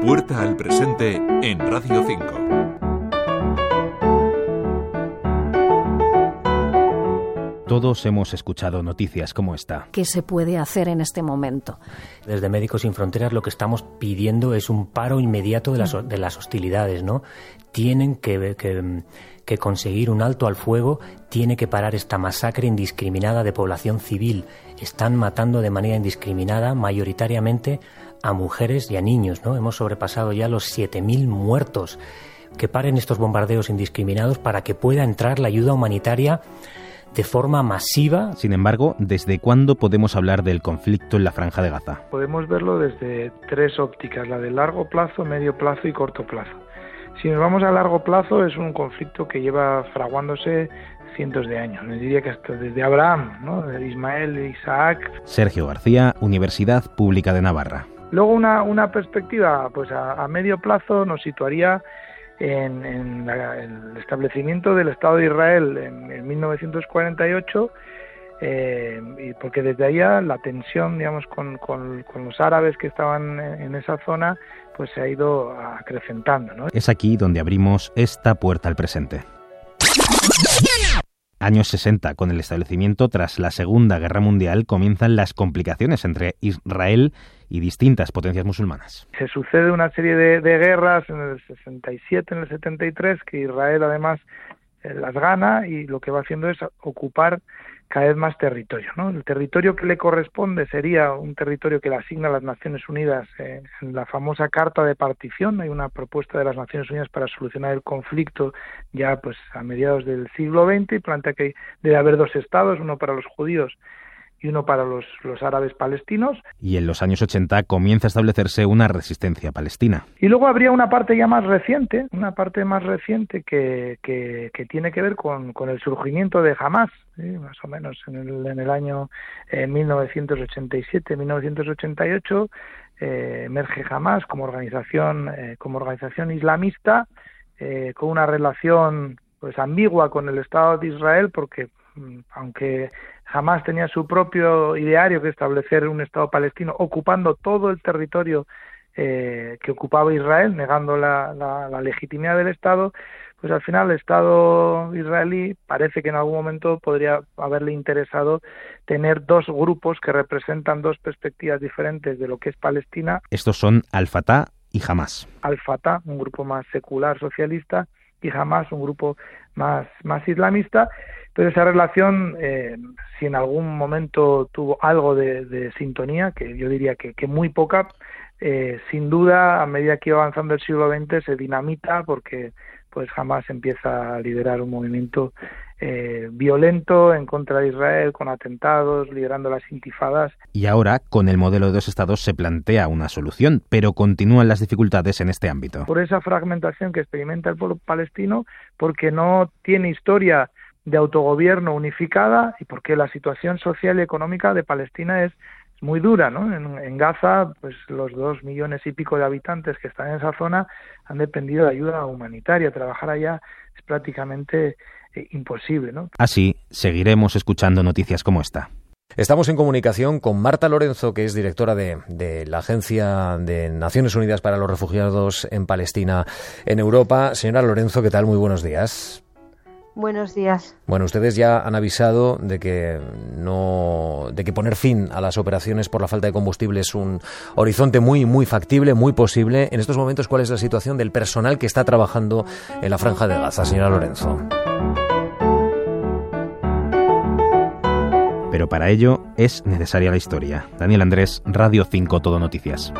Puerta al presente en Radio 5. Todos hemos escuchado noticias como esta. ¿Qué se puede hacer en este momento? Desde Médicos Sin Fronteras lo que estamos pidiendo es un paro inmediato de las, de las hostilidades, ¿no? Tienen que, que, que conseguir un alto al fuego, tiene que parar esta masacre indiscriminada de población civil. Están matando de manera indiscriminada, mayoritariamente, a mujeres y a niños, ¿no? Hemos sobrepasado ya los 7.000 muertos. Que paren estos bombardeos indiscriminados para que pueda entrar la ayuda humanitaria de forma masiva. Sin embargo, ¿desde cuándo podemos hablar del conflicto en la franja de Gaza? Podemos verlo desde tres ópticas, la de largo plazo, medio plazo y corto plazo. Si nos vamos a largo plazo, es un conflicto que lleva fraguándose cientos de años. Me diría que hasta desde Abraham, ¿no? Ismael, Isaac. Sergio García, Universidad Pública de Navarra. Luego una, una perspectiva pues a, a medio plazo nos situaría en, en la, el establecimiento del Estado de Israel en, en 1948, eh, y porque desde allá la tensión, digamos, con, con, con, los árabes que estaban en esa zona, pues se ha ido acrecentando. ¿no? Es aquí donde abrimos esta puerta al presente. Años 60, con el establecimiento tras la Segunda Guerra Mundial, comienzan las complicaciones entre Israel y distintas potencias musulmanas. Se sucede una serie de, de guerras en el 67, en el 73, que Israel además las gana y lo que va haciendo es ocupar cada vez más territorio. ¿no? El territorio que le corresponde sería un territorio que le asigna las Naciones Unidas eh, en la famosa Carta de Partición. Hay una propuesta de las Naciones Unidas para solucionar el conflicto ya pues a mediados del siglo XX y plantea que debe haber dos estados, uno para los judíos y uno para los, los, árabes palestinos. Y en los años 80 comienza a establecerse una resistencia palestina. Y luego habría una parte ya más reciente, una parte más reciente que, que, que tiene que ver con, con, el surgimiento de Hamas, ¿sí? más o menos en el, en el año eh, 1987-1988. Eh, emerge Hamas como organización, eh, como organización islamista, eh, con una relación pues ambigua con el Estado de Israel, porque aunque jamás tenía su propio ideario que establecer un Estado palestino ocupando todo el territorio eh, que ocupaba Israel, negando la, la, la, legitimidad del Estado, pues al final el Estado israelí parece que en algún momento podría haberle interesado tener dos grupos que representan dos perspectivas diferentes de lo que es Palestina. Estos son Al-Fatah y Hamas. Al-Fatah, un grupo más secular socialista, y Hamas, un grupo más, más islamista, pero esa relación, eh, si en algún momento tuvo algo de, de sintonía, que yo diría que, que muy poca, eh, sin duda, a medida que iba avanzando el siglo XX, se dinamita porque pues jamás empieza a liderar un movimiento eh, violento en contra de Israel, con atentados, liderando las intifadas. Y ahora, con el modelo de dos estados, se plantea una solución, pero continúan las dificultades en este ámbito. Por esa fragmentación que experimenta el pueblo palestino, porque no tiene historia de autogobierno unificada y porque la situación social y económica de Palestina es muy dura, ¿no? En, en, Gaza, pues los dos millones y pico de habitantes que están en esa zona han dependido de ayuda humanitaria. Trabajar allá es prácticamente eh, imposible, ¿no? Así seguiremos escuchando noticias como esta. Estamos en comunicación con Marta Lorenzo, que es directora de, de, la Agencia de Naciones Unidas para los Refugiados en Palestina, en Europa. Señora Lorenzo, ¿qué tal? Muy buenos días. Buenos días. Bueno, ustedes ya han avisado de que no, de que poner fin a las operaciones por la falta de combustible es un horizonte muy, muy factible, muy posible. En estos momentos, ¿cuál es la situación del personal que está trabajando en la franja de Gaza, señora Lorenzo? Pero para ello es necesaria la historia. Daniel Andrés, Radio 5 Todo Noticias.